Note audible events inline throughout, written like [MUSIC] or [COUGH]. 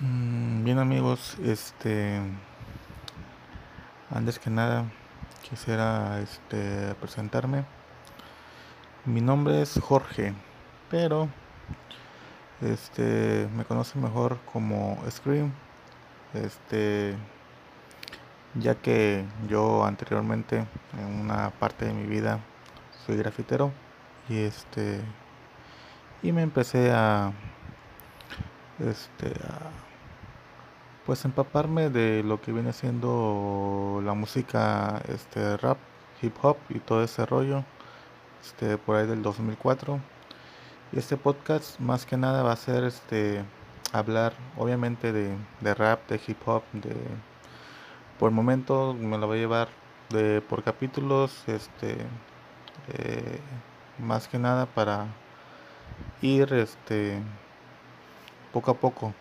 Mm, Bien amigos, este, antes que nada quisiera este, presentarme. Mi nombre es Jorge, pero este, me conocen mejor como Scream, este, ya que yo anteriormente en una parte de mi vida soy grafitero y este, y me empecé a, este, pues empaparme de lo que viene siendo la música este rap, hip hop y todo ese rollo, este por ahí del 2004. Y este podcast más que nada va a ser este hablar obviamente de, de rap, de hip hop, de por el momento me lo voy a llevar de por capítulos, este eh, más que nada para ir este poco a poco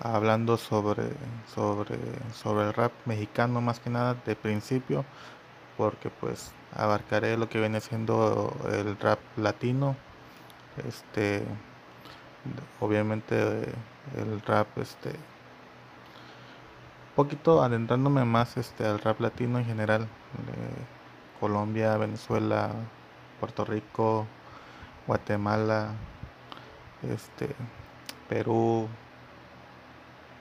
hablando sobre, sobre, sobre el rap mexicano más que nada de principio, porque pues abarcaré lo que viene siendo el rap latino, este, obviamente el rap, este, poquito adentrándome más este al rap latino en general, Colombia, Venezuela, Puerto Rico, Guatemala, este, Perú,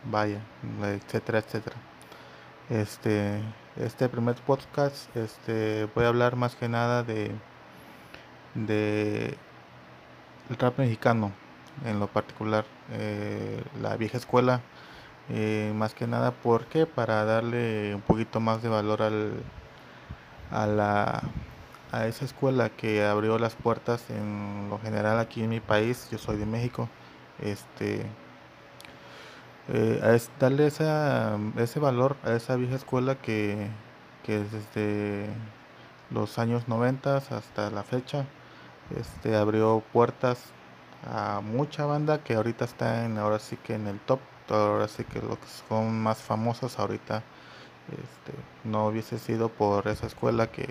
vaya, etcétera, etcétera. Este, este primer podcast, este, voy a hablar más que nada de, de el rap mexicano, en lo particular, eh, la vieja escuela, eh, más que nada, porque para darle un poquito más de valor al, a la a esa escuela que abrió las puertas en lo general aquí en mi país, yo soy de México, este eh, darle esa, ese valor a esa vieja escuela que, que desde los años 90 hasta la fecha este, abrió puertas a mucha banda que ahorita está ahora sí que en el top, ahora sí que los que son más famosos ahorita este, no hubiese sido por esa escuela que,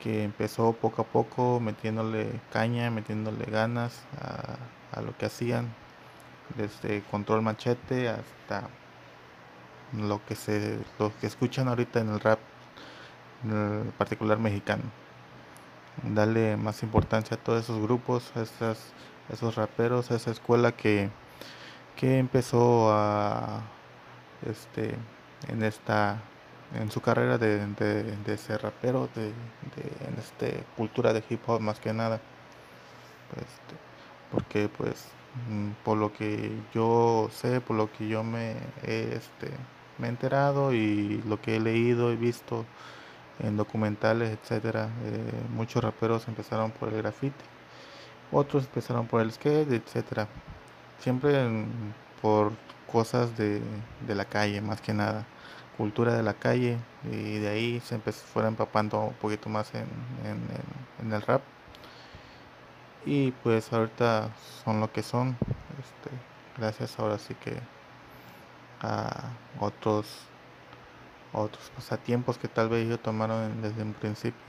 que empezó poco a poco metiéndole caña, metiéndole ganas a, a lo que hacían desde Control Machete hasta lo que se lo que escuchan ahorita en el rap en particular mexicano. Darle más importancia a todos esos grupos a esas, esos raperos a esa escuela que que empezó este en esta en su carrera de, de, de ser rapero de, en este cultura de hip hop más que nada. Este, porque pues Mm, por lo que yo sé, por lo que yo me, he, este, me he enterado y lo que he leído y visto en documentales, etcétera, eh, muchos raperos empezaron por el graffiti, otros empezaron por el skate, etcétera, siempre por cosas de, de, la calle, más que nada, cultura de la calle, y de ahí se empezó, fueron empapando un poquito más en, en el rap y pues ahorita son lo que son este, gracias ahora sí que a otros otros pasatiempos que tal vez ellos tomaron desde un principio.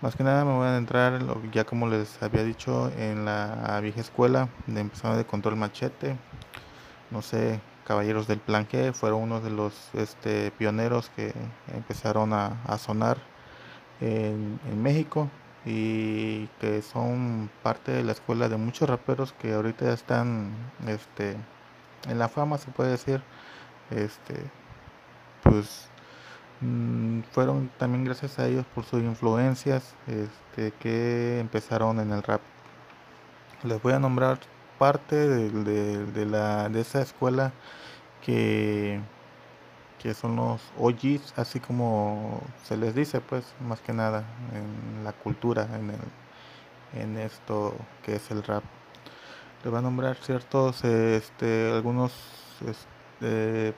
Más que nada me voy a entrar ya como les había dicho en la vieja escuela de empezando de control machete. No sé caballeros del plan G fueron uno de los este, pioneros que empezaron a, sonar en México y que son parte de la escuela de muchos raperos que ahorita están este en la fama se puede decir. Este pues mmm, fueron también gracias a ellos por sus influencias este que empezaron en el rap. Les voy a nombrar parte de, de la de esa escuela que que son los OGs, así como se les dice, pues, más que nada, en la cultura, en, el, en esto que es el rap. Le voy a nombrar ciertos, este, algunos este,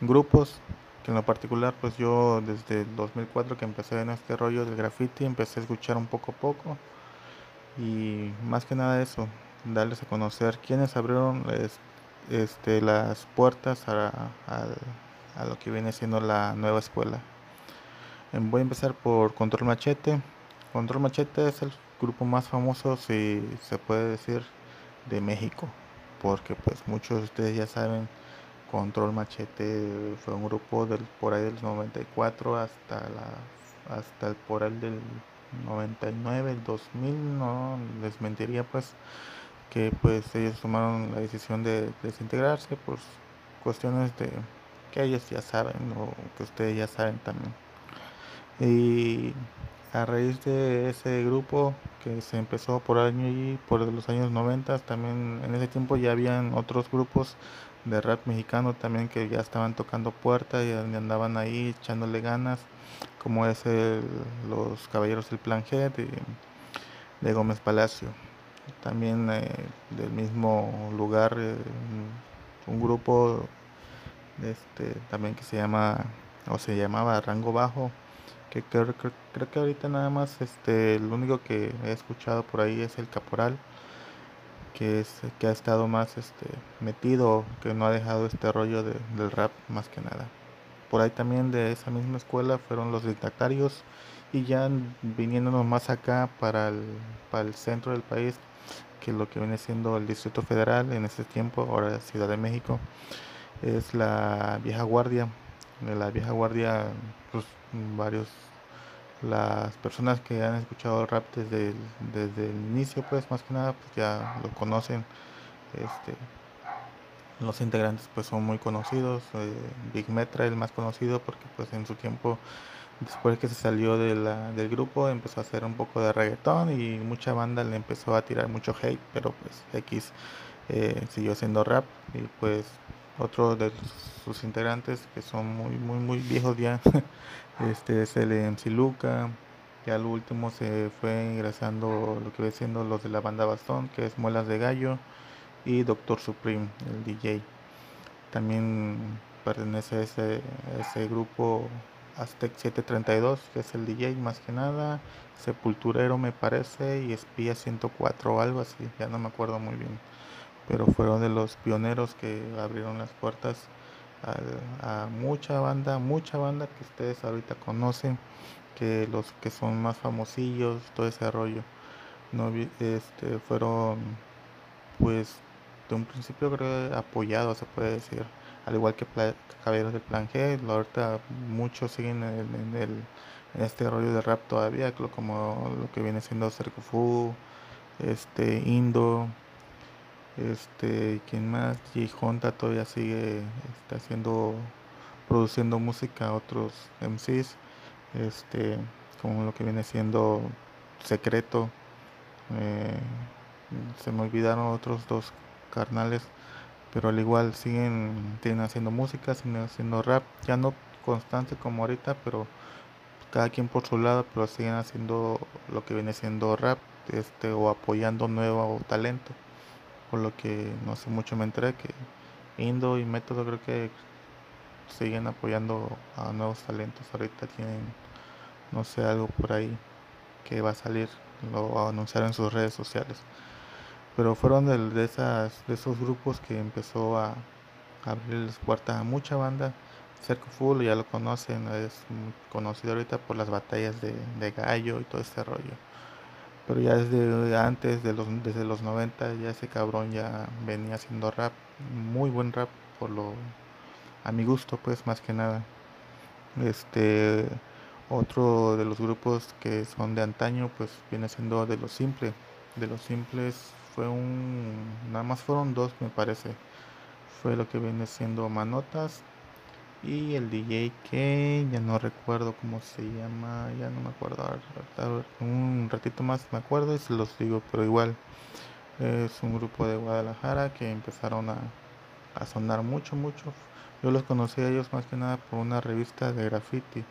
grupos que en lo particular, pues yo desde el 2004 que empecé en este rollo del graffiti, empecé a escuchar un poco a poco y más que nada eso, darles a conocer quiénes abrieron este, las puertas a, a, a lo que viene siendo la nueva escuela. Em, voy a empezar por Control Machete. Control Machete es el grupo más famoso, si se puede decir, de México. porque pues muchos de ustedes ya saben, Control Machete fue un grupo del, por ahí del 94 hasta la hasta el por ahí del 99, el 2000, no les mentiría pues que pues ellos tomaron la decisión de desintegrarse por cuestiones de que ellos ya saben o que ustedes ya saben también. Y a raíz de ese grupo que se empezó por año y por los años 90, también en ese tiempo ya habían otros grupos de rap mexicano también que ya estaban tocando puertas y andaban ahí echándole ganas, como es los Caballeros del Plan G de, Gómez Palacio. También eh, del mismo lugar, eh, un grupo este, también que se llama, o se llamaba Rango Bajo, que creo, que ahorita nada más, este, el único que he escuchado por ahí es el Caporal, que es que ha estado más este, metido, que no ha dejado este rollo del rap más que nada. Por ahí también de esa misma escuela fueron los dictatarios y ya viniéndonos más acá para el, para el centro del país, que lo que viene siendo el Distrito Federal en ese tiempo, ahora Ciudad de México es la vieja guardia. De la vieja guardia, pues varios, las personas que han escuchado rap desde el, desde el inicio, pues más que nada, pues ya lo conocen. Este, los integrantes pues son muy conocidos. Eh, Big Metra el más conocido porque pues en su tiempo después que se salió de la, del grupo empezó a hacer un poco de reggaetón y mucha banda le empezó a tirar mucho hate pero pues X eh, siguió siendo rap y pues otro de sus integrantes que son muy muy muy viejos ya. [LAUGHS] Este es el MC Luca ya al último se fue ingresando lo que ve siendo los de la banda Bastón que es Muelas de Gallo y Doctor Supreme el DJ también pertenece a ese, ese grupo Aztec 732 que es el DJ más que nada Sepulturero me parece y Espía 104 o algo así ya no me acuerdo muy bien pero fueron de los pioneros que abrieron las puertas a, mucha banda, mucha banda que ustedes ahorita conocen, que los que son más famosillos, todo ese rollo, no este fueron pues de un principio creo apoyados se puede decir, al igual que Caballeros del Plan G, ahorita muchos siguen en, el, en este rollo de rap todavía, como lo que viene siendo Fu, este Indo, este, quien más, J. Honda todavía sigue está haciendo, produciendo música a otros MCs, este, como lo que viene siendo Secreto. Eh, se me olvidaron otros dos carnales, pero al igual siguen, siguen haciendo música, siguen haciendo rap, ya no constante como ahorita, pero cada quien por su lado, pero siguen haciendo lo que viene siendo rap, este, o apoyando nuevo talento por lo que no sé mucho me enteré que Indo y Método creo que siguen apoyando a nuevos talentos. Ahorita tienen, no sé, algo por ahí que va a salir, lo anunciaron en sus redes sociales. Pero fueron de, esas, de esos grupos que empezó a, abrirles puertas a mucha banda. Cerco Full ya lo conocen, es conocido ahorita por las batallas de gallo y todo ese rollo pero ya desde antes de los desde los 90 ya ese cabrón ya venía haciendo rap muy buen rap por lo a mi gusto pues más que nada. Este otro de los grupos que son de antaño pues viene siendo de los simples de los simples fue un nada más fueron dos me parece. Fue lo que viene siendo manotas y el DJ que ya no recuerdo cómo se llama, ya no me acuerdo, un ratito más me acuerdo y se los digo, pero igual es un grupo de Guadalajara que empezaron a, sonar mucho, mucho. Yo los conocí a ellos más que nada por una revista de graffiti.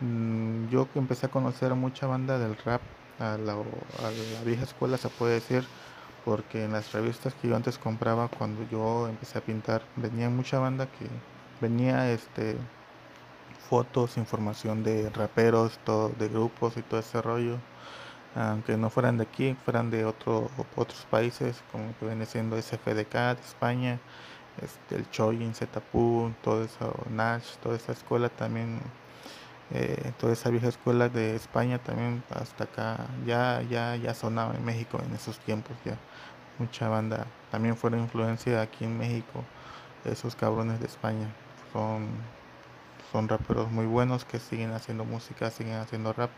Mm, yo que empecé a conocer mucha banda del rap, a la, a la vieja escuela se puede decir, porque en las revistas que yo antes compraba cuando yo empecé a pintar, venía mucha banda que venía este fotos, información de raperos, todo, de grupos y todo ese rollo. Aunque no fueran de aquí, fueran de otro, otros países, como que viene siendo SFDK de España, este, el Choyin, Zetapu, todo eso, Nash, toda esa escuela también, eh, toda esa vieja escuela de España también hasta acá, ya, ya, ya sonaba en México en esos tiempos ya. mucha banda. También fueron influencia aquí en México, esos cabrones de España. Son, son raperos muy buenos que siguen haciendo música, siguen haciendo rap,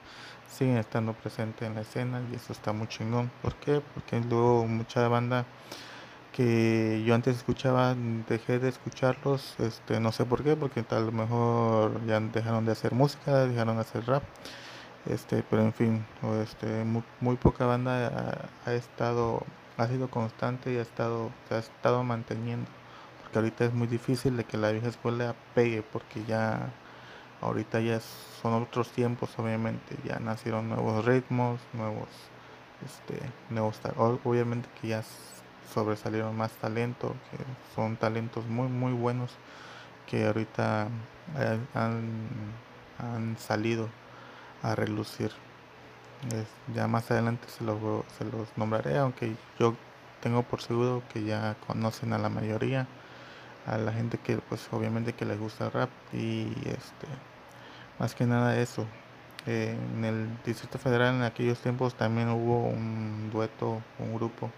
siguen estando presentes en la escena y eso está muy chingón. ¿Por qué? Porque luego mucha banda que yo antes escuchaba, dejé de escucharlos, este, no sé por qué, porque tal mejor ya dejaron de hacer música, dejaron de hacer rap, este, pero en fin, este, muy, poca banda ha, estado, ha sido constante y ha estado, se ha estado manteniendo, porque ahorita es muy difícil de que la vieja escuela pegue, porque ya, ahorita ya son otros tiempos, obviamente, ya nacieron nuevos ritmos, nuevos, este, nuevos, obviamente que ya sobresalieron más talento, que son talentos muy muy buenos que ahorita eh, han, salido a relucir. ya más adelante se los, se los nombraré, aunque yo tengo por seguro que ya conocen a la mayoría, a la gente que pues obviamente que les gusta el rap y este más que nada eso. en el Distrito Federal en aquellos tiempos también hubo un dueto, un grupo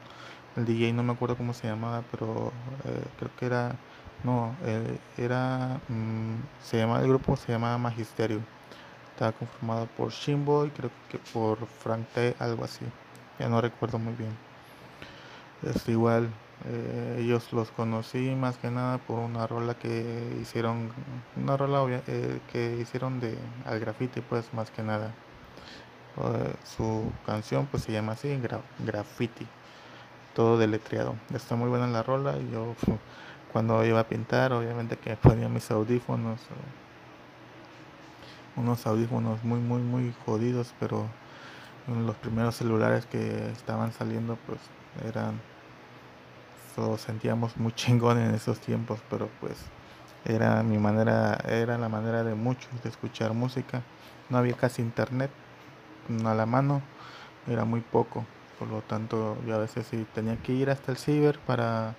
el DJ no me acuerdo cómo se llamaba, pero eh, creo que era, no, eh, era, mm, se llamaba el grupo, se llamaba Magisterio. Estaba conformado por Shimbo y creo que por Frank T, algo así. Ya no recuerdo muy bien. Es igual, eh, ellos los conocí más que nada por una rola que hicieron, una rola que hicieron de al graffiti, pues más que nada. su canción pues se llama así, Graffiti todo deletreado. Está muy buena la rola y yo [LAUGHS] cuando iba a pintar, obviamente que ponía mis audífonos, unos audífonos muy, muy, muy jodidos, pero los primeros celulares que estaban saliendo, pues eran, so, sentíamos muy chingón en esos tiempos, pero pues era mi manera, era la manera de muchos de escuchar música. No había casi internet a la mano, era muy poco. Por lo tanto, yo a veces sí tenía que ir hasta el ciber para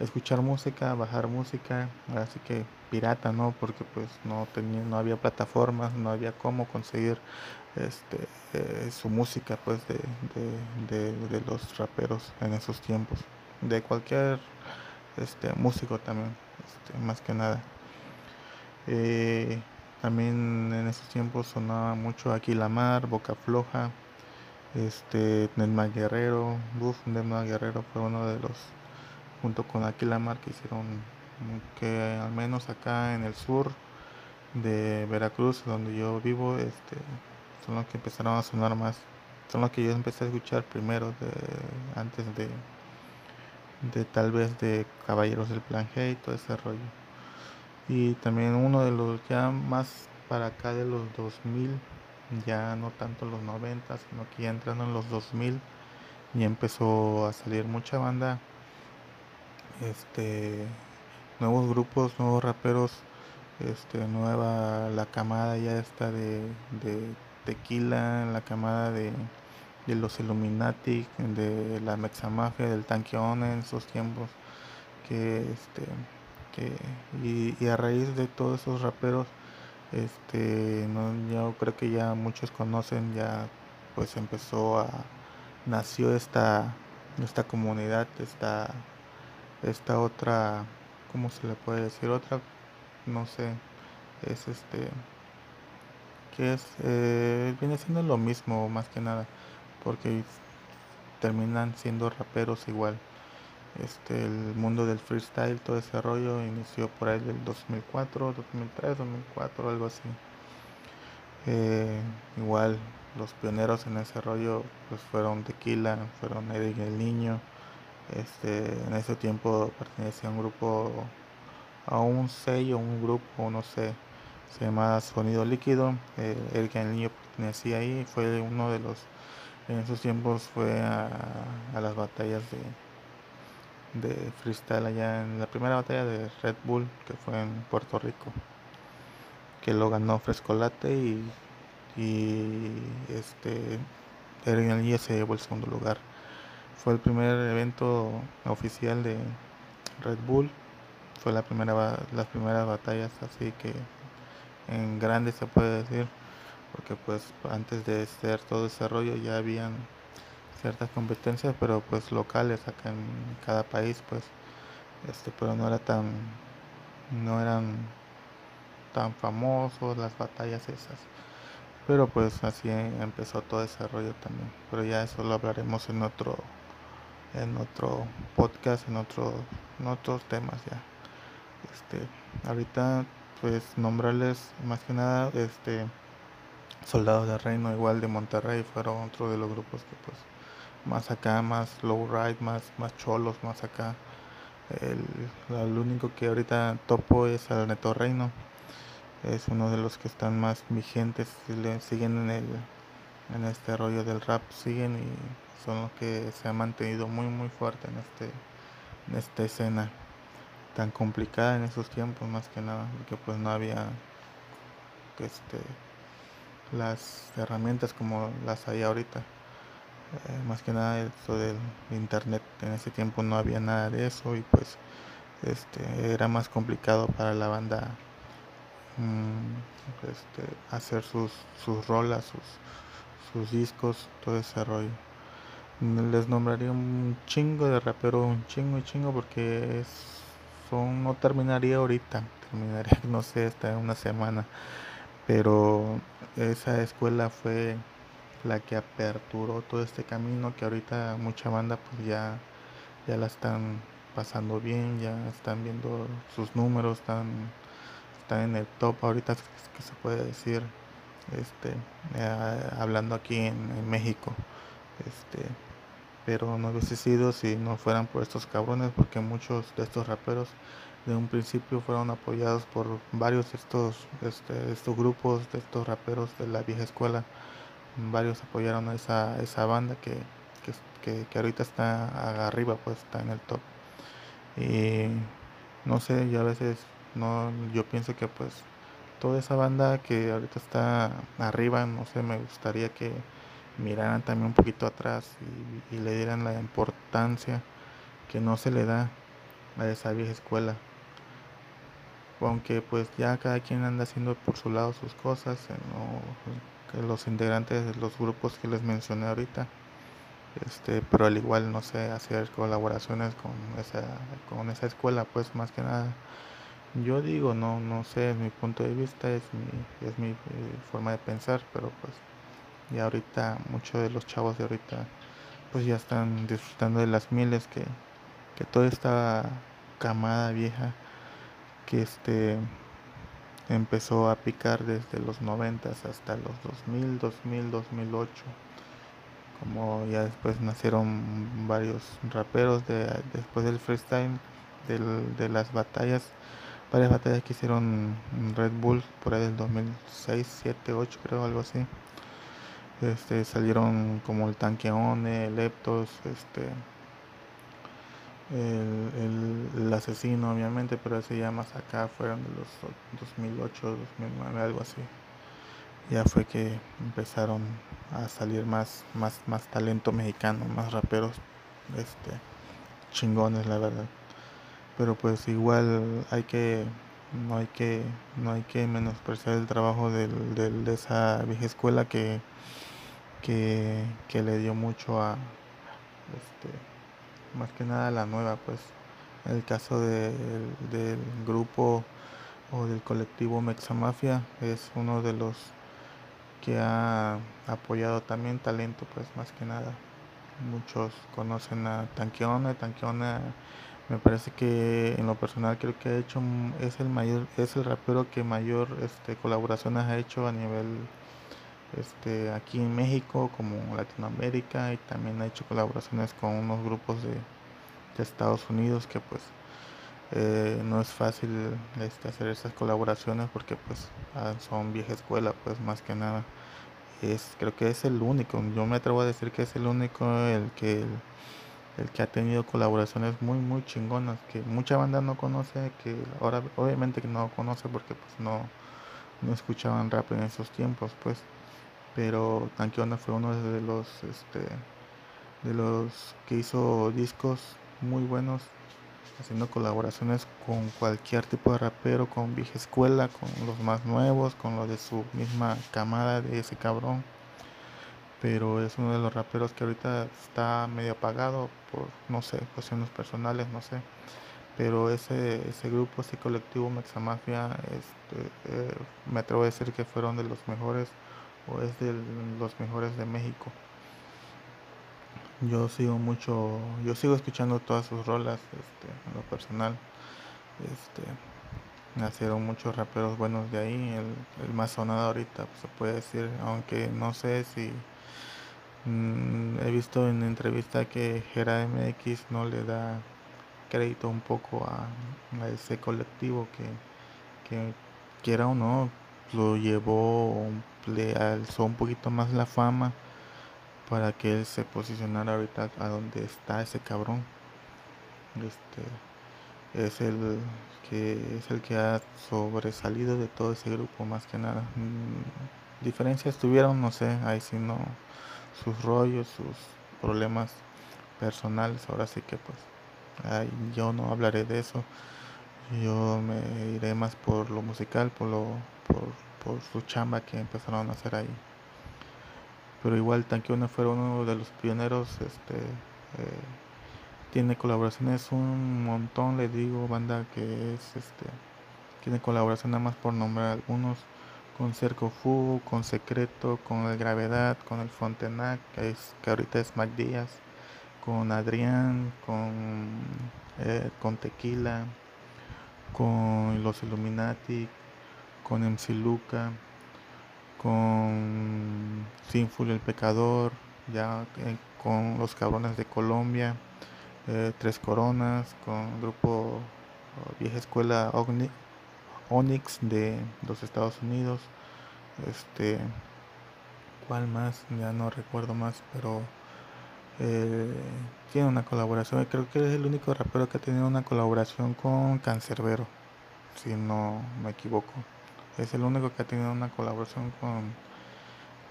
escuchar música, bajar música, así que pirata, ¿no? Porque pues no tenía, no había plataformas, no había cómo conseguir este eh, su música pues de, los raperos en esos tiempos. De cualquier este músico también, este, más que nada. Eh, también en esos tiempos sonaba mucho aquí la mar, Boca Floja, este Nedma Guerrero, Buff Nedma Guerrero fue uno de los junto con Aquilamar que hicieron que al menos acá en el sur de Veracruz donde yo vivo este son los que empezaron a sonar más son los que yo empecé a escuchar primero de, antes de de tal vez de Caballeros del Plan G y todo ese rollo. Y también uno de los ya más para acá de los 2000 ya no tanto los 90, sino que ya entrando en los 2000 y empezó a salir mucha banda, este, nuevos grupos, nuevos raperos, este, nueva, la camada ya está de, de Tequila, la camada de, de los Illuminati, de la Mexamafia, del Tanqueón en esos tiempos, que este, que, y, y a raíz de todos esos raperos, este no yo creo que ya muchos conocen ya pues empezó a nació esta esta comunidad esta esta otra cómo se le puede decir otra no sé es este que es eh, viene siendo lo mismo más que nada porque terminan siendo raperos igual este, el mundo del freestyle, todo ese rollo inició por ahí del 2004, 2003, 2004, algo así. Eh, igual los pioneros en ese rollo pues fueron Tequila, fueron Eric el Niño. Este, en ese tiempo pertenecía a un grupo, a un sello, un grupo, no sé, se llama Sonido Líquido. Eh, Eric el Niño pertenecía ahí, fue uno de los, en esos tiempos fue a las batallas de de freestyle allá en la primera batalla de Red Bull que fue en Puerto Rico que lo ganó Frescolate y, y este Eric se llevó el segundo lugar. Fue el primer evento oficial de Red Bull. Fue la primera las primeras batallas así que en grande se puede decir porque pues antes de ser todo ese rollo ya habían ciertas competencias, pero pues locales acá en cada país, pues, este, pero no era tan, no eran tan famosos las batallas esas. Pero pues así empezó todo ese rollo también. Pero ya eso lo hablaremos en otro, en otro podcast, en, otro, en otros temas ya. Este, ahorita pues nombrarles más que nada este Soldados de Reino igual de Monterrey fueron otro de los grupos que pues más acá, más low ride, más, más cholos, más acá. El, único que ahorita topo es el Neto Reino. Es uno de los que están más vigentes, siguen en el en este rollo del rap, siguen y son los que se han mantenido muy muy fuerte en este en esta escena tan complicada en esos tiempos más que nada, porque pues no había este las herramientas como las hay ahorita. Eh, más que nada esto del internet en ese tiempo no había nada de eso y pues este era más complicado para la banda mm, este, hacer sus, sus rolas sus, sus discos todo ese rollo les nombraría un chingo de rapero un chingo y chingo porque es, son no terminaría ahorita terminaría [LAUGHS] no sé hasta una semana pero esa escuela fue la que aperturó todo este camino que ahorita mucha banda pues ya, ya la están pasando bien, ya están viendo sus números, están, están en el top ahorita que se puede decir, este, eh, hablando aquí en, México, este, pero no hubiese sido si no fueran por estos cabrones, porque muchos de estos raperos de un principio fueron apoyados por varios de estos, este, estos grupos, de estos raperos de la vieja escuela varios apoyaron a esa, esa banda que, que, que, ahorita está arriba, pues está en el top. Y no sé, yo a veces no, yo pienso que pues toda esa banda que ahorita está arriba, no sé, me gustaría que miraran también un poquito atrás y, y le dieran la importancia que no se le da a esa vieja escuela aunque pues ya cada quien anda haciendo por su lado sus cosas, no, los integrantes de los grupos que les mencioné ahorita. Este, pero al igual no sé hacer colaboraciones con esa con esa escuela pues más que nada yo digo no no sé es mi punto de vista es mi es mi eh, forma de pensar pero pues ya ahorita muchos de los chavos de ahorita pues ya están disfrutando de las miles que que toda esta camada vieja que este empezó a picar desde los 90 hasta los 2000, 2000, 2008. Como ya después nacieron varios raperos de, después del freestyle, de las batallas, varias batallas que hicieron Red Bull por ahí del 2006, 7, 8 creo, algo así. Este, salieron como el Tanque One, Leptos, este, el, el, asesino obviamente, pero ese ya más acá fueron de los 2008, 2009, algo así. Ya fue que empezaron a salir más, más, más talento mexicano, más raperos, este, chingones la verdad. Pero pues igual hay que, no hay que, no hay que menospreciar el trabajo del, del, de esa vieja escuela que, que, que le dio mucho a, este, más que nada la nueva, pues. En el caso del grupo o del colectivo Mexamafia es uno de los que ha apoyado también talento, pues más que nada. Muchos conocen a Tanqueona, Tanqueona me parece que en lo personal creo que ha hecho es el mayor es el rapero que mayor este colaboraciones ha hecho a nivel este, aquí en México como Latinoamérica y también ha hecho colaboraciones con unos grupos de, Estados Unidos que pues eh, no es fácil este, hacer esas colaboraciones porque pues ah, son vieja escuela pues más que nada. Es creo que es el único yo me atrevo a decir que es el único el que el, que ha tenido colaboraciones muy muy chingonas que mucha banda no conoce que ahora obviamente que no conoce porque pues no no escuchaban rap en esos tiempos pues pero Tanqueona fue uno de los este de los que hizo discos muy buenos haciendo colaboraciones con cualquier tipo de rapero, con vieja escuela, con los más nuevos, con los de su misma camada de ese cabrón. pero es uno de los raperos que ahorita está medio apagado por, no sé, cuestiones personales, no sé. Pero ese, ese grupo, ese colectivo Mexamafia, este, eh, me atrevo a decir que fueron de los mejores o es de los mejores de México. Yo sigo mucho, yo sigo escuchando todas sus rolas, este, en lo personal. Este, nacieron muchos raperos buenos de ahí. El, más sonado ahorita pues, se puede decir, aunque no sé si mm, he visto en entrevista que Gera MX no le da crédito un poco a, ese colectivo que, que quiera o no lo llevó, le alzó un poquito más la fama para que él se posicionara ahorita a donde está ese cabrón. Este es el que es el que ha sobresalido de todo ese grupo más que nada. Mm, diferencias tuvieron, no sé, ahí sí no sus rollos, sus problemas personales, ahora sí que pues yo no hablaré de eso. Yo me iré más por lo musical, por lo por, por su chamba que empezaron a hacer ahí. Pero igual Tanquione fue uno de los pioneros, este, eh, tiene colaboraciones un montón, le digo, banda que es, este, tiene colaboración nada más por nombrar algunos, con Cerco Fu, con Secreto, con El Gravedad, con El Fontenac, que, es, que ahorita es Mac Díaz, con Adrián, con, eh, con Tequila, con Los Illuminati, con MC Luca, con Sinful el Pecador, ya eh, con los cabrones de Colombia, eh, Tres Coronas, con el grupo oh, Vieja Escuela Onyx de los Estados Unidos, este, ¿cuál más? Ya no recuerdo más, pero eh, tiene una colaboración, creo que es el único rapero que ha tenido una colaboración con Cancerbero, si no me equivoco. Es el único que ha tenido una colaboración con,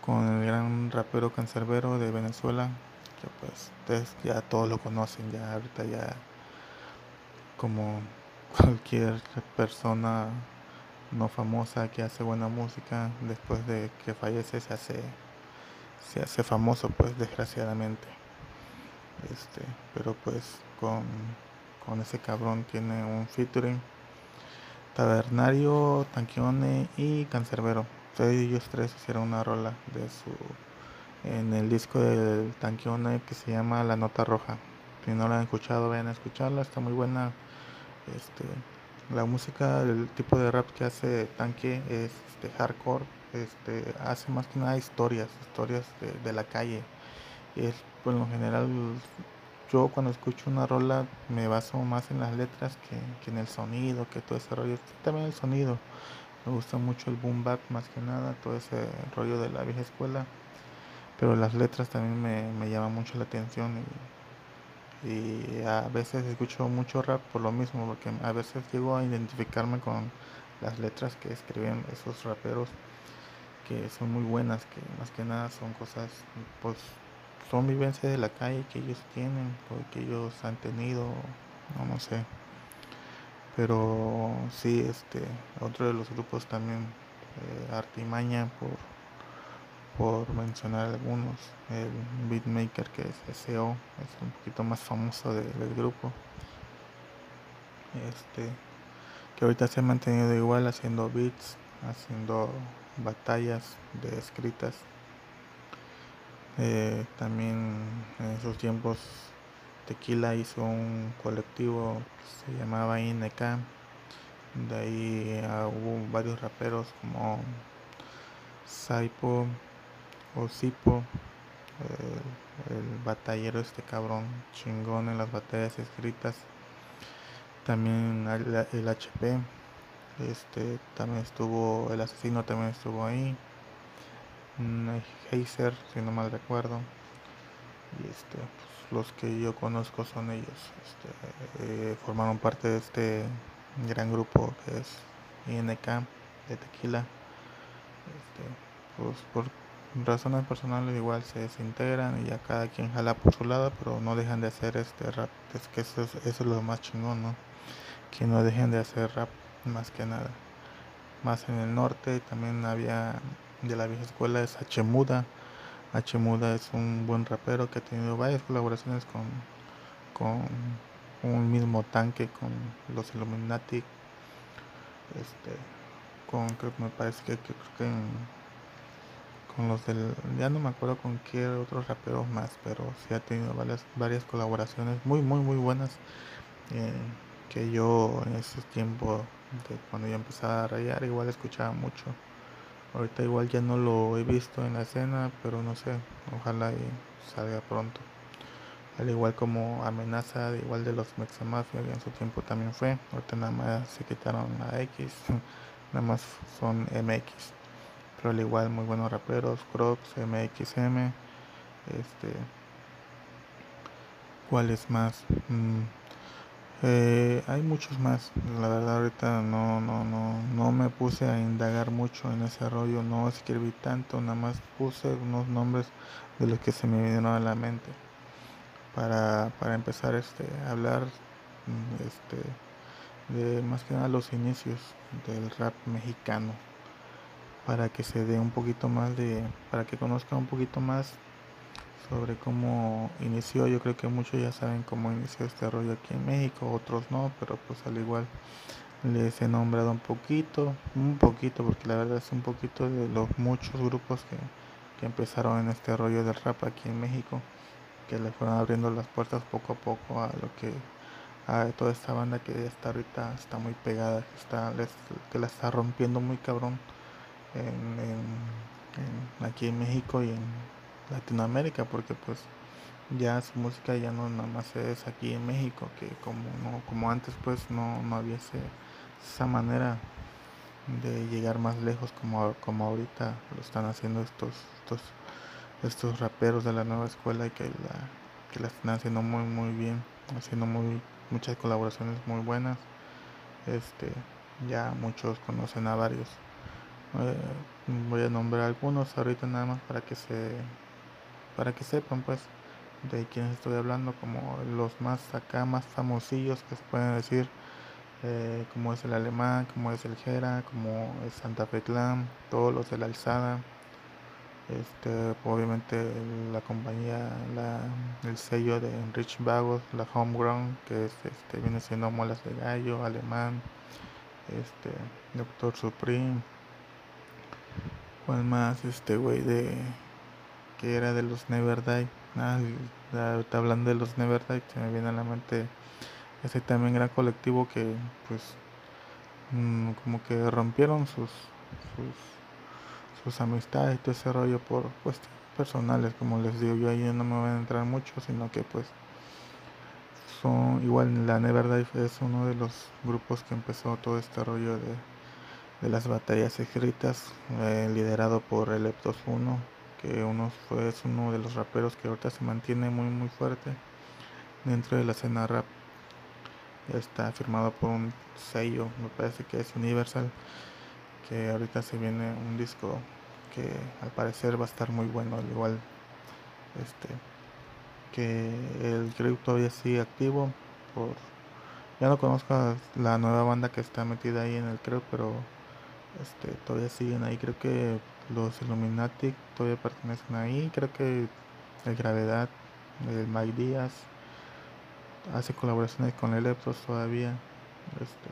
con el gran rapero cancerbero de Venezuela, que pues ustedes ya todos lo conocen, ya ahorita ya como cualquier persona no famosa que hace buena música, después de que fallece se hace, se hace famoso pues desgraciadamente. Este, pero pues con, con ese cabrón tiene un featuring Tabernario, Tanquione y Cancerbero. ellos tres hicieron una rola de su en el disco del Tanquione que se llama La Nota Roja. Si no la han escuchado, vayan a escucharla, está muy buena. Este, la música, el tipo de rap que hace Tanque es este, hardcore, este, hace más que nada historias, historias de, de la calle. Es, por lo general yo cuando escucho una rola me baso más en las letras que, en el sonido, que todo ese rollo. También el sonido. Me gusta mucho el boom bap más que nada, todo ese rollo de la vieja escuela. Pero las letras también me, me llaman mucho la atención y, y, a veces escucho mucho rap por lo mismo, porque a veces llego a identificarme con las letras que escriben esos raperos que son muy buenas, que más que nada son cosas pues son vivencias de la calle que ellos tienen o que ellos han tenido, no, no sé. Pero sí, este, otro de los grupos también, eh, Artimaña, por, por mencionar algunos, el beatmaker que es SEO, es un poquito más famoso del grupo. Este, que ahorita se ha mantenido igual haciendo beats, haciendo batallas de escritas eh, también en esos tiempos Tequila hizo un colectivo que se llamaba INK. De ahí ah, hubo varios raperos como Saipo o Sipo, el batallero este cabrón chingón en las batallas escritas. También el, HP, este también estuvo, el asesino también estuvo ahí. Heiser, si no mal recuerdo. Y este, pues, los que yo conozco son ellos. Este, eh, formaron parte de este gran grupo que es INK de tequila. Este, pues por razones personales igual se desintegran y ya cada quien jala por su lado, pero no dejan de hacer este rap. Es que eso es, eso es lo más chingón, ¿no? Que no dejen de hacer rap más que nada. Más en el norte también había de la vieja escuela es. H Muda es un buen rapero que ha tenido varias colaboraciones con, con un mismo tanque, con los Illuminati, este, con creo que me parece que, creo que con los del, ya no me acuerdo con qué otros raperos más, pero sí ha tenido varias, varias colaboraciones muy, muy, muy buenas. Eh, que yo en ese tiempo, de cuando yo empezaba a rayar, igual escuchaba mucho. Ahorita igual ya no lo he visto en la escena, pero no sé, ojalá y salga pronto. Al igual como amenaza, igual de los Mexamafia, que en su tiempo también fue. Ahorita nada más se quitaron la X, [LAUGHS] nada más son MX. Pero al igual muy buenos raperos, Crocs, MXM, este, ¿cuál es más? Mm, eh, hay muchos más, la verdad ahorita no, no, no, no me puse a indagar mucho en ese rollo, no escribí tanto, nada más puse unos nombres de los que se me vinieron a la mente para, para empezar este, a hablar mm, este, de más que nada los inicios del rap mexicano para que se dé un poquito más de, para que conozca un poquito más sobre cómo inició. Yo creo que muchos ya saben cómo inició este rollo aquí en México, otros no, pero pues al igual les he nombrado un poquito, un poquito, porque la verdad es un poquito de los muchos grupos que, que empezaron en este rollo del rap aquí en México, que le fueron abriendo las puertas poco a poco a lo que a toda esta banda que está ahorita está muy pegada, que está que la está rompiendo muy cabrón en, aquí en México y en Latinoamérica porque pues ya su música ya no nada más es aquí en México que como no como antes pues no, no había esa manera de llegar más lejos como, como ahorita lo están haciendo estos estos estos raperos de la nueva escuela y que la que la están haciendo muy muy bien haciendo muy muchas colaboraciones muy buenas. Este ya muchos conocen a varios. Eh, voy a nombrar algunos ahorita nada más para que se para que sepan pues de quienes estoy hablando como los más acá más famosillos que se pueden decir eh, como es el alemán como es el Jera como es Santa Fe Clan todos los de la alzada este obviamente la compañía la, el sello de Rich Vagos la homegrown que es este viene siendo molas de gallo alemán este doctor supreme. Cuál más este güey de que era de los Never Die. Ah, hablando de los Never Die, se me viene a la mente ese también gran colectivo que pues mm, como que rompieron sus, sus, amistades y todo ese rollo por cuestiones personales, como les digo, yo ahí no me voy a entrar mucho, sino que pues son igual la Never Die es uno de los grupos que empezó todo este rollo de, de las batallas escritas, eh, liderado por el Eptos 1 que uno fue es uno de los raperos que ahorita se mantiene muy muy fuerte dentro de la escena rap. está firmado por un sello, me parece que es Universal, que ahorita se viene un disco que al parecer va a estar muy bueno, al igual este que el crew todavía sigue activo por ya no conozco la nueva banda que está metida ahí en el creo pero este todavía siguen ahí creo que los Illuminati todavía pertenecen ahí. Creo que el Gravedad, el Mike Díaz, hace colaboraciones con el todavía. Este,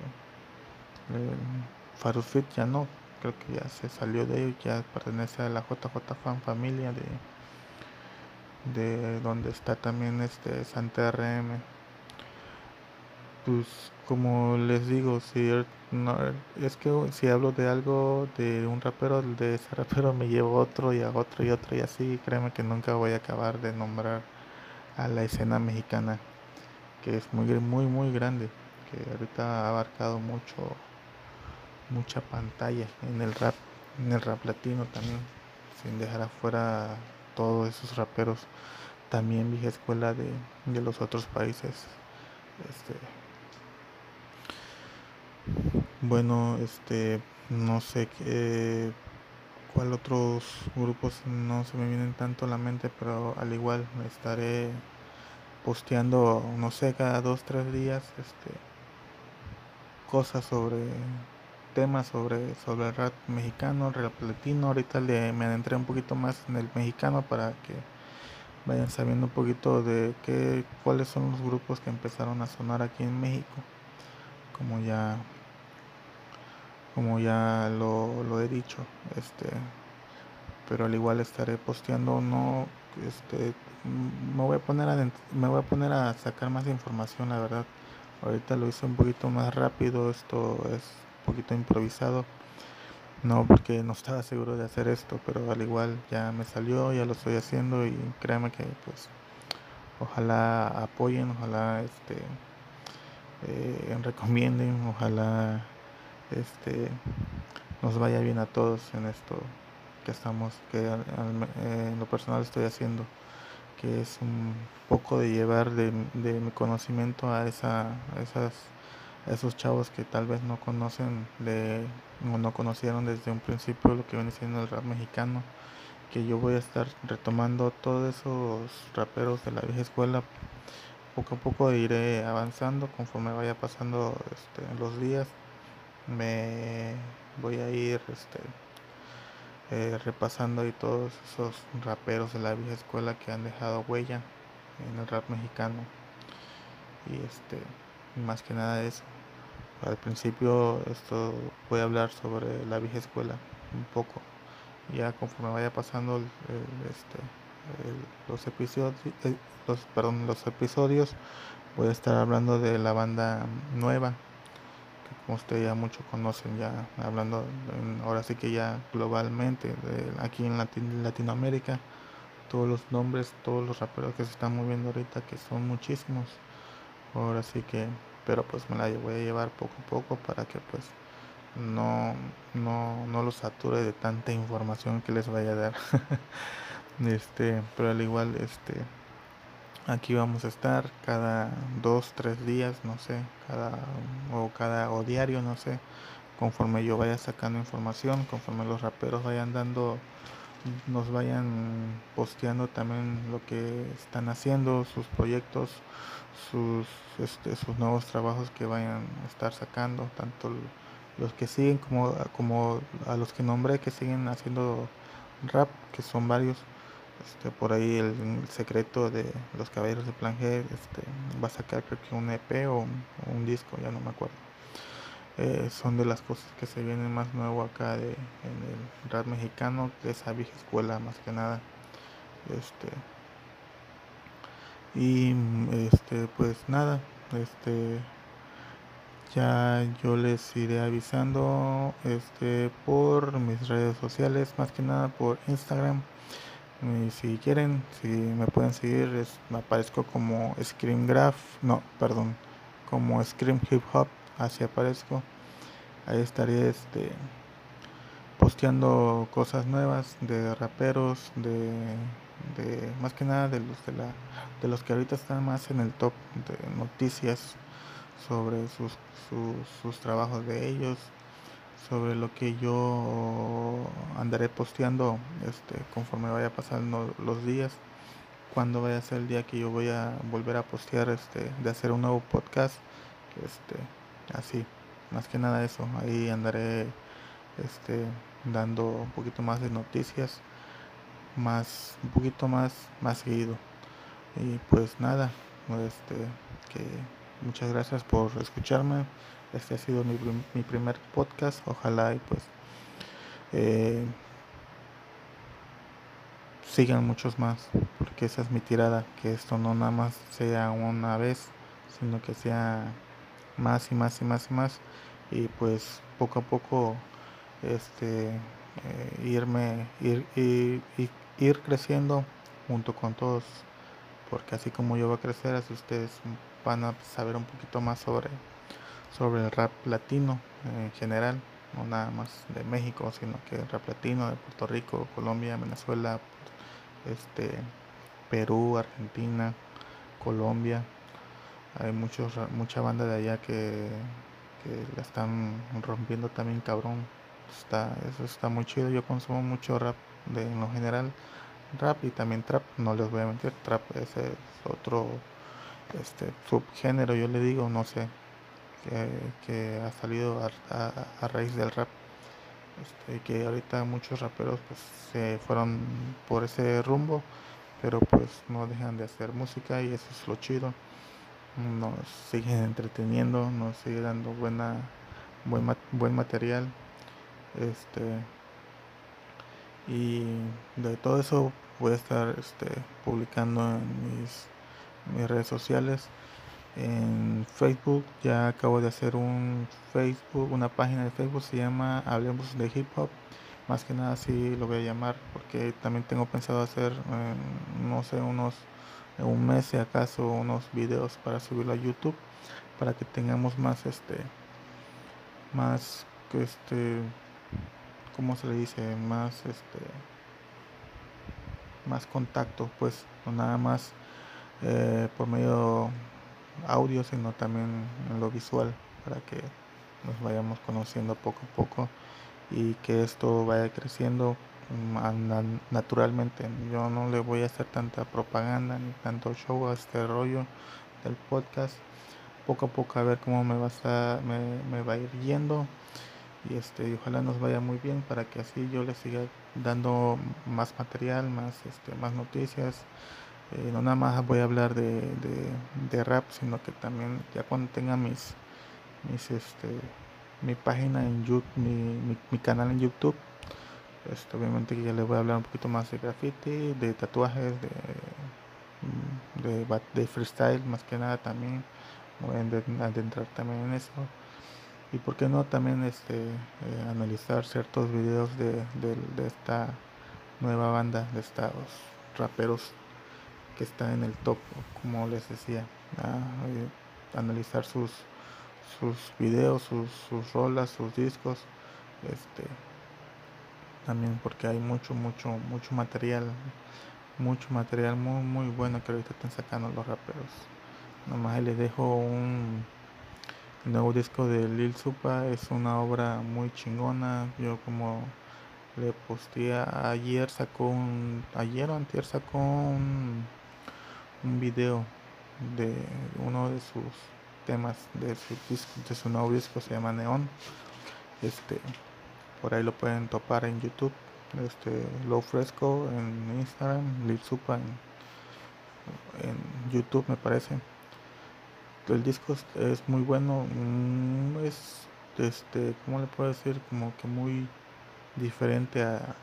Farufit ya no, creo que ya se salió de ellos, ya pertenece a la JJ Fan familia de, de donde está también este Santa RM. Pues como les digo, si er, no, es que si hablo de algo de un rapero, de ese [LAUGHS] rapero me llevo otro y a otro y otro y así, créeme que nunca voy a acabar de nombrar a la escena mexicana, que es muy muy muy grande, que ahorita ha abarcado mucho mucha pantalla en el rap, en el rap latino también, sin dejar afuera todos esos raperos, también vieja escuela de, de los otros países. Este, bueno, este, no sé qué, cuál otros grupos no se me vienen tanto a la mente, pero al igual estaré posteando, no sé, cada dos, tres días, este, cosas sobre temas sobre, sobre el rap mexicano, el rap latino. Ahorita le, me adentré un poquito más en el mexicano para que vayan sabiendo un poquito de qué, cuáles son los grupos que empezaron a sonar aquí en México. Como ya como ya lo, lo he dicho. Este pero al igual estaré posteando no este me voy a poner a me voy a poner a sacar más información la verdad ahorita lo hice un poquito más rápido esto es un poquito improvisado no porque no estaba seguro de hacer esto pero al igual ya me salió ya lo estoy haciendo y créanme que pues ojalá apoyen ojalá este eh, recomienden ojalá este nos vaya bien a todos en esto que estamos, que en lo personal estoy haciendo, que es un poco de llevar de, mi conocimiento a, esa, esas, esos chavos que tal vez no conocen de, o no conocieron desde un principio lo que viene siendo el rap mexicano, que yo voy a estar retomando todos esos raperos de la vieja escuela. Poco a poco iré avanzando conforme vaya pasando este, los días. Me voy a ir este, eh, repasando ahí todos esos raperos de la vieja escuela que han dejado huella en el rap mexicano. Y este, más que nada eso. Al principio esto voy a hablar sobre la vieja escuela un poco. Ya conforme vaya pasando este, los episodios, los, perdón, los episodios, voy a estar hablando de la banda nueva como ustedes ya mucho conocen, ya hablando ahora sí que ya globalmente, aquí en Latinoamérica, todos los nombres, todos los raperos que se están moviendo ahorita, que son muchísimos, ahora sí que, pero pues me la voy a llevar poco a poco para que pues no, no, no los sature de tanta información que les vaya a dar. [LAUGHS] este, pero al igual, este, Aquí vamos a estar cada dos, tres días, no sé, cada o cada o diario, no sé, conforme yo vaya sacando información, conforme los raperos vayan dando, nos vayan posteando también lo que están haciendo, sus proyectos, sus, este, sus nuevos trabajos que vayan a estar sacando, tanto los que siguen como, como a los que nombré que siguen haciendo rap, que son varios este, por ahí el, secreto de los caballeros de Plan este, va a sacar creo que un EP o un, disco, ya no me acuerdo. Eh, son de las cosas que se vienen más nuevo acá de, en el rap mexicano, de esa vieja escuela más que nada. Este, y este pues nada, este ya yo les iré avisando este por mis redes sociales, más que nada por Instagram y si quieren, si me pueden seguir, me aparezco como Scream Graph, no, perdón, como Scream Hip Hop, así aparezco. Ahí estaría este posteando cosas nuevas de raperos, de, de más que nada de los de la de los que ahorita están más en el top de noticias sobre sus, sus, sus trabajos de ellos sobre lo que yo andaré posteando este conforme vaya pasando los días. Cuando vaya a ser el día que yo voy a volver a postear este de hacer un nuevo podcast este así. Más que nada eso. Ahí andaré este dando un poquito más de noticias más un poquito más más seguido. Y pues nada este que muchas gracias por escucharme este ha sido mi, mi primer podcast. Ojalá y pues eh, sigan muchos más. Porque esa es mi tirada. Que esto no nada más sea una vez. Sino que sea más y más y más y más. Y pues poco a poco este eh, irme ir, ir, ir creciendo junto con todos porque así como yo voy a crecer así ustedes van a saber un poquito más sobre sobre el rap latino en general, no nada más de México, sino que el rap latino de Puerto Rico, Colombia, Venezuela, este, Perú, Argentina, Colombia. Hay muchos, mucha banda de allá que, que la están rompiendo también cabrón. Está, eso está muy chido. Yo consumo mucho rap de, en lo general. Rap y también trap, no les voy a mentir, trap ese es otro este subgénero, yo le digo, no sé, que, ha salido a, raíz del rap. Este, que ahorita muchos raperos pues se fueron por ese rumbo, pero pues no dejan de hacer música y eso es lo chido. Nos siguen entreteniendo, nos sigue dando buena buen, buen material. Este y de todo eso voy a estar este, publicando en mis, mis redes sociales en Facebook ya acabo de hacer un Facebook una página de Facebook se llama hablemos de hip hop. Más que nada así lo voy a llamar porque también tengo pensado hacer no sé unos un mes si acaso unos videos para subirlo a YouTube para que tengamos más este más este cómo se le dice más este más contacto pues no nada más eh, por medio audio sino también en lo visual para que nos vayamos conociendo poco a poco y que esto vaya creciendo mm, naturalmente. Yo no le voy a hacer tanta propaganda ni tanto show a este rollo del podcast. Poco a poco a ver cómo me va a me, me va a ir yendo y este ojalá nos vaya muy bien para que así yo les siga dando más material más este más noticias eh, no nada más voy a hablar de, de, rap sino que también ya cuando tenga mis mis este mi página en YouTube mi, mi, canal en YouTube este, obviamente que ya les voy a hablar un poquito más de graffiti de tatuajes de de, de freestyle más que nada también. Voy a adentrar también en eso. Y por qué no también este eh, analizar ciertos videos de, de, esta nueva banda de estos raperos que están en el top como les decía analizar sus sus videos sus, sus rolas sus discos este también porque hay mucho mucho mucho material mucho material muy muy bueno que ahorita están sacando los raperos nomás les dejo un nuevo disco de Lil Supa es una obra muy chingona. Yo como le posté ayer sacó un ayer o antier sacó un, un video de uno de sus temas de su disco, de su nuevo disco se llama Neon. Este por ahí lo pueden topar en YouTube. Este Low Fresco en Instagram, Lil Supa en, en YouTube me parece el disco es, muy bueno mm, es este cómo le puedo decir como que muy diferente a,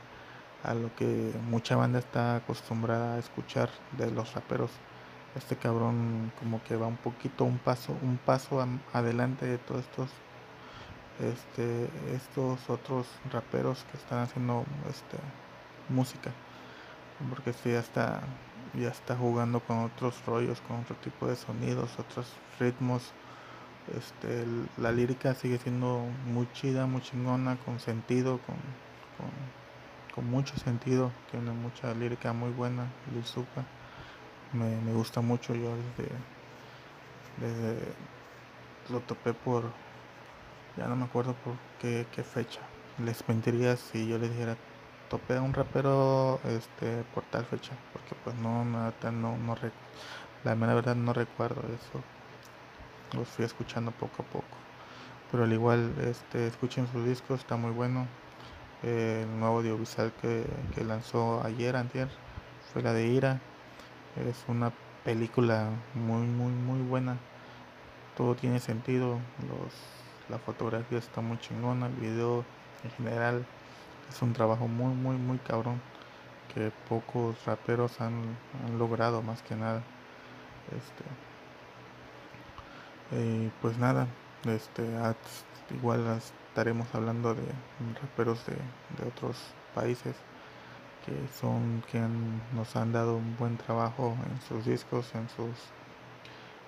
a lo que mucha banda está acostumbrada a escuchar de los raperos este cabrón como que va un poquito un paso un paso adelante de todos estos este estos otros raperos que están haciendo este música porque si ya está ya está jugando con otros rollos, con otro tipo de sonidos, otros ritmos. Este, la lírica sigue siendo muy chida, muy chingona, con sentido, con, con, mucho sentido. Tiene mucha lírica muy buena, Lil Supa. Me, me gusta mucho yo desde, desde lo topé por ya no me acuerdo por qué, qué fecha. Les mentiría si yo les dijera topé a un rapero este por tal fecha porque pues no no no, no la verdad no recuerdo eso. Los fui escuchando poco a poco. Pero al igual este escuchen sus discos está muy bueno. El nuevo audiovisual que, que lanzó ayer antier fue la de Ira es una película muy muy muy buena. Todo tiene sentido. Los la fotografía está muy chingona el video en general es un trabajo muy, muy, muy cabrón que pocos raperos han, logrado más que nada. Este, pues nada, este, igual estaremos hablando de raperos de, otros países son que nos han dado un buen trabajo en sus discos, en sus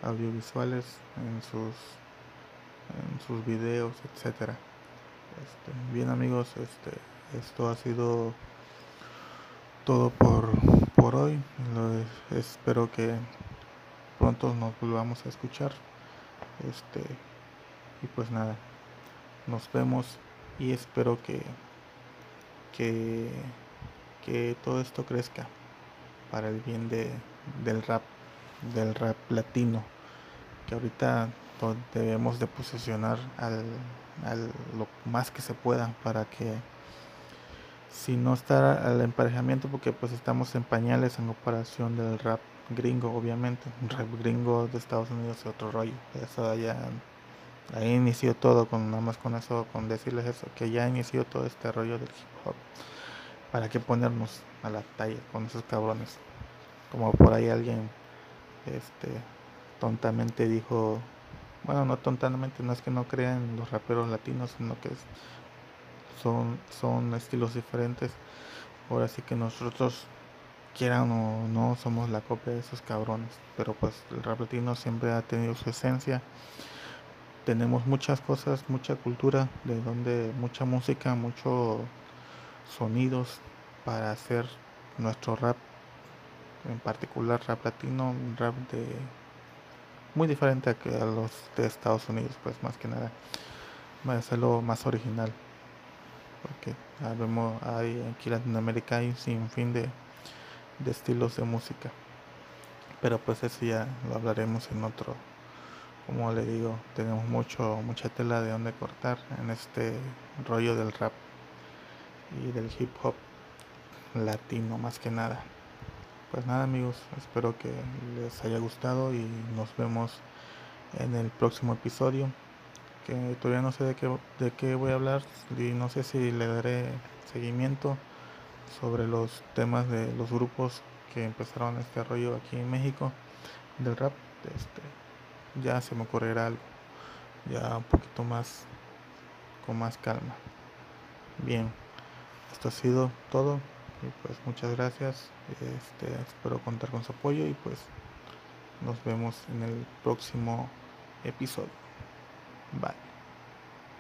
audiovisuales, en sus en sus videos, etcétera. Este, bien amigos, este esto ha sido todo por, por hoy. espero que pronto nos volvamos a escuchar. Este y pues nada, nos vemos y espero que que, que todo esto crezca para el bien de, del rap, del rap latino, que ahorita debemos de posicionar al, al, lo más que se pueda para que si no está al emparejamiento porque pues estamos en pañales en comparación del rap gringo obviamente un rap gringo de Estados Unidos es otro rollo eso ya ahí inició todo con nada más con eso con decirles eso que ya inició todo este rollo del hip hop para que ponernos a la talla con esos cabrones como por ahí alguien este tontamente dijo bueno no tontamente no es que no crean los raperos latinos sino que son son estilos diferentes. Ahora sí que nosotros quieran o no somos la copia de esos cabrones. Pero pues el rap latino siempre ha tenido su esencia. Tenemos muchas cosas mucha cultura de donde mucha música muchos sonidos para hacer nuestro rap en particular rap latino, rap de muy diferente a, que a los de Estados Unidos, pues más que nada, va a hacerlo más original, porque vemos hay aquí en Latinoamérica hay un sinfín de, de estilos de música, pero pues eso ya lo hablaremos en otro, como le digo, tenemos mucho mucha tela de donde cortar en este rollo del rap y del hip hop latino más que nada. Pues nada amigos, espero que les haya gustado y nos vemos en el próximo episodio. Que todavía no sé de qué, de qué voy a hablar y no sé si le daré seguimiento sobre los temas de los grupos que empezaron este rollo aquí en México del rap. Este, ya se me ocurrirá algo, ya un poquito más, con más calma. Bien, esto ha sido todo. Y pues muchas gracias. Este, espero contar con su apoyo y pues nos vemos en el próximo episodio. Bye.